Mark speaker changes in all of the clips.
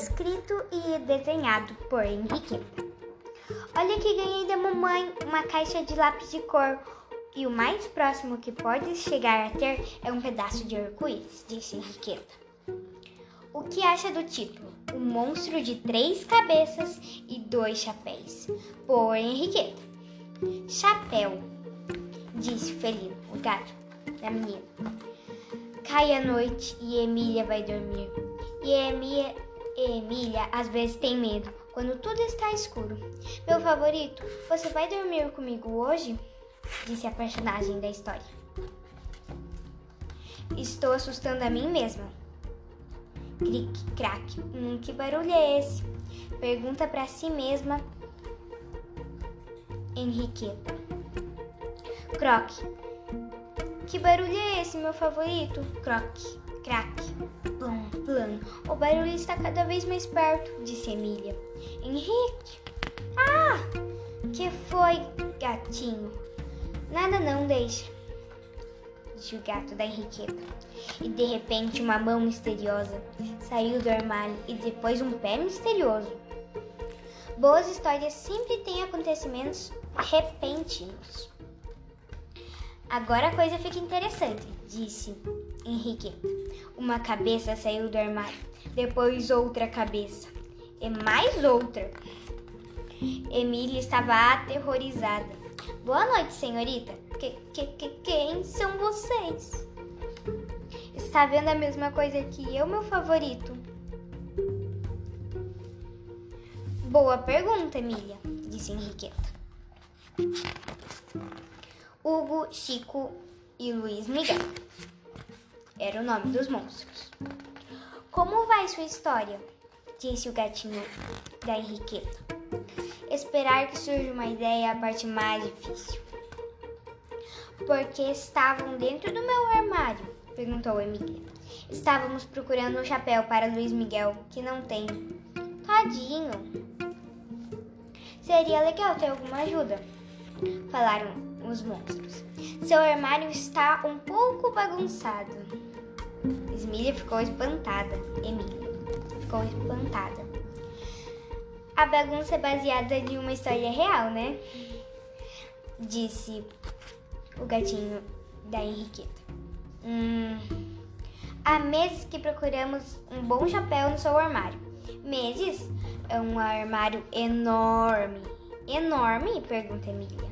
Speaker 1: escrito e desenhado por Henriqueta. Olha que ganhei da mamãe uma caixa de lápis de cor. E o mais próximo que pode chegar a ter é um pedaço de arco-íris, disse Henriqueta. O que acha do título? O monstro de três cabeças e dois chapéus. Por Henriqueta. Chapéu, disse Felino, o gato da menina. Cai a noite e Emília vai dormir. E Emília, Emília às vezes tem medo quando tudo está escuro. Meu favorito, você vai dormir comigo hoje? Disse a personagem da história. Estou assustando a mim mesma. Cric, crack. Hum, que barulho é esse? Pergunta para si mesma Henriqueta. Croque. Que barulho é esse, meu favorito? Croque, crack, plum, plum. O barulho está cada vez mais perto, disse Emília. Henrique! Ah! Que foi, gatinho? Nada não, deixa. Disse o gato da Henriqueta. E de repente uma mão misteriosa saiu do armário e depois um pé misterioso. Boas histórias sempre têm acontecimentos repentinos. Agora a coisa fica interessante, disse Henriqueta. Uma cabeça saiu do armário, depois outra cabeça e mais outra. Emília estava aterrorizada. Boa noite, senhorita. Que, que, que, quem são vocês? Está vendo a mesma coisa que eu, meu favorito? Boa pergunta, Emília, disse Henriqueta. Hugo, Chico e Luiz Miguel. Era o nome dos monstros. Como vai sua história? disse o gatinho da Henriqueta. Esperar que surja uma ideia é a parte mais difícil. Porque estavam dentro do meu armário? perguntou Emília. Estávamos procurando um chapéu para Luiz Miguel, que não tem. Tadinho. Seria legal ter alguma ajuda. Falaram os monstros. Seu armário está um pouco bagunçado. Esmília ficou espantada. Emília ficou espantada. A bagunça é baseada em uma história real, né? Disse o gatinho da Henriqueta. Hum, há meses que procuramos um bom chapéu no seu armário. Meses? É um armário enorme. Enorme? Pergunta Emília.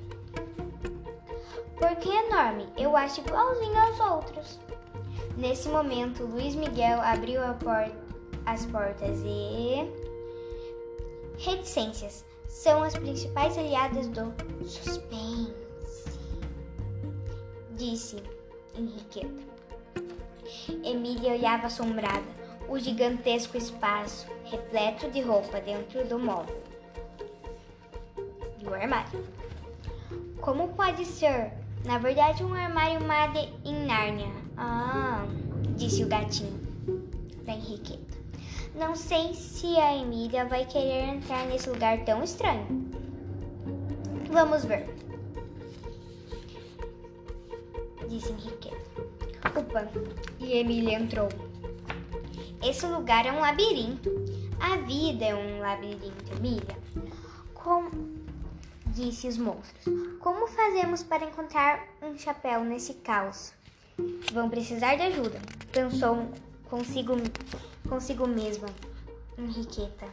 Speaker 1: Por que enorme? Eu acho igualzinho aos outros. Nesse momento, Luiz Miguel abriu por as portas e. Reticências são as principais aliadas do suspense, disse Henriqueta. Emília olhava assombrada o gigantesco espaço repleto de roupa dentro do móvel do armário. Como pode ser na verdade, um armário Made em Nárnia. Ah, disse o gatinho da Henriqueta. Não sei se a Emília vai querer entrar nesse lugar tão estranho. Vamos ver. Disse Henriqueta. Opa, e Emília entrou. Esse lugar é um labirinto. A vida é um labirinto, Emília. Como disse os monstros. Como fazemos para encontrar um chapéu nesse caos? Vão precisar de ajuda, pensou consigo, consigo mesma, Henriqueta.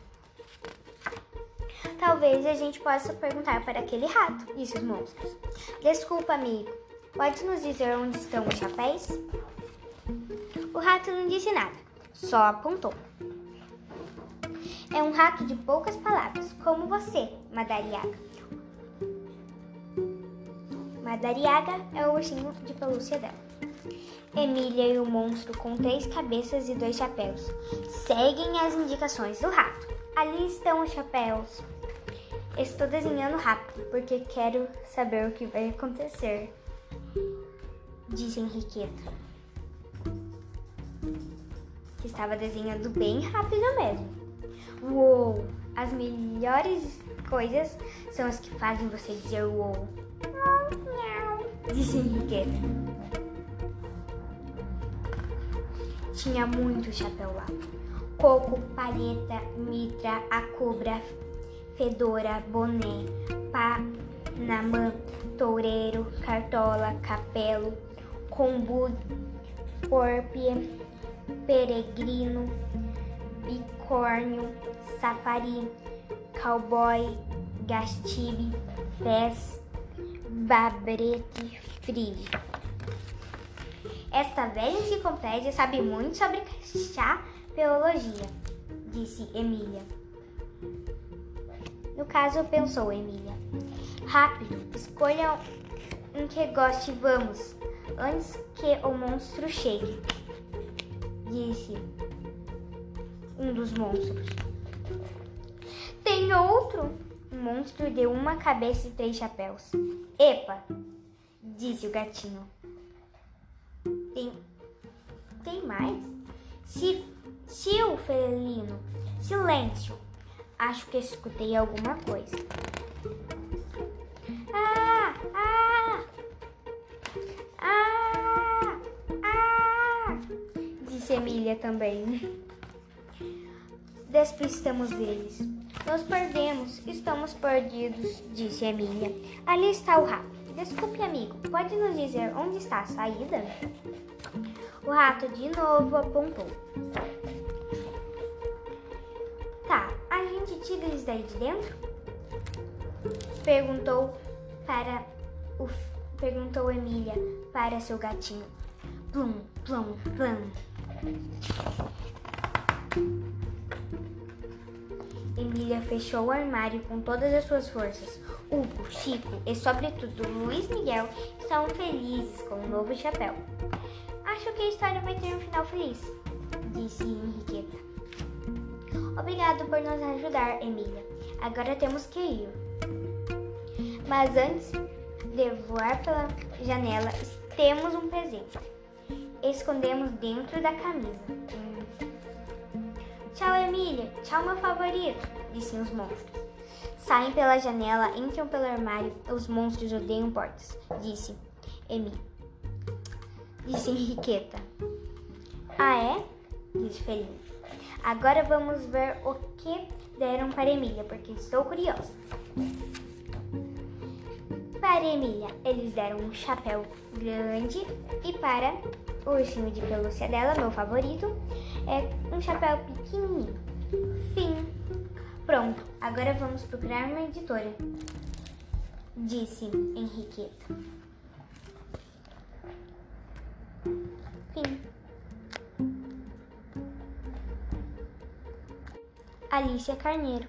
Speaker 1: Talvez a gente possa perguntar para aquele rato, disse os monstros. Desculpa, amigo. Pode nos dizer onde estão os chapéus? O rato não disse nada, só apontou. É um rato de poucas palavras, como você, Madariaga. Madariaga é o ursinho de pelúcia dela. Emília e o monstro com três cabeças e dois chapéus seguem as indicações do rato. Ali estão os chapéus. Estou desenhando rápido porque quero saber o que vai acontecer, disse Henriqueta. Que estava desenhando bem rápido mesmo. Uou! As melhores coisas são as que fazem você dizer uou disse Henriqueta. Tinha muito chapéu lá. coco, palheta, mitra, a cobra, fedora, boné, panamã, toureiro, cartola, capelo, combu, porpie, peregrino, bicórnio, safari, cowboy, gastibe, fez, babrete, frise. Esta velha enciclopédia sabe muito sobre chapeologia, disse Emília. No caso, pensou Emília. Rápido, escolha um que goste, vamos, antes que o monstro chegue, disse um dos monstros. Tem outro? Monstro deu uma cabeça e três chapéus. Epa, disse o gatinho. Tem, tem mais? Se, se o felino, silêncio. Acho que escutei alguma coisa. Ah, ah, ah, ah, disse Emília também. Despistamos deles. Nos perdemos, estamos perdidos, disse Emília. Ali está o rato. Desculpe, amigo, pode nos dizer onde está a saída? O rato de novo apontou. Tá, a gente tira eles daí de dentro? Perguntou para o perguntou Emília para seu gatinho. Plum, plum, plum. Emília fechou o armário com todas as suas forças. Hugo, Chico e, sobretudo, Luiz Miguel estão felizes com o novo chapéu. Acho que a história vai ter um final feliz, disse Henriqueta. Obrigado por nos ajudar, Emília. Agora temos que ir. Mas antes de voar pela janela, temos um presente. Escondemos dentro da camisa. Tchau, Emília. Tchau, meu favorito, disseram os monstros. Saem pela janela, entram pelo armário. Os monstros odeiam portas, disse Emília. Disse Henriqueta. Ah, é? Disse Felino. Agora vamos ver o que deram para Emília, porque estou curiosa. Para Emília, eles deram um chapéu grande e para o ursinho de pelúcia dela, meu favorito, é um chapéu pequenininho. Fim. Pronto, agora vamos procurar uma editora, disse Henriqueta. Fim. Alicia Carneiro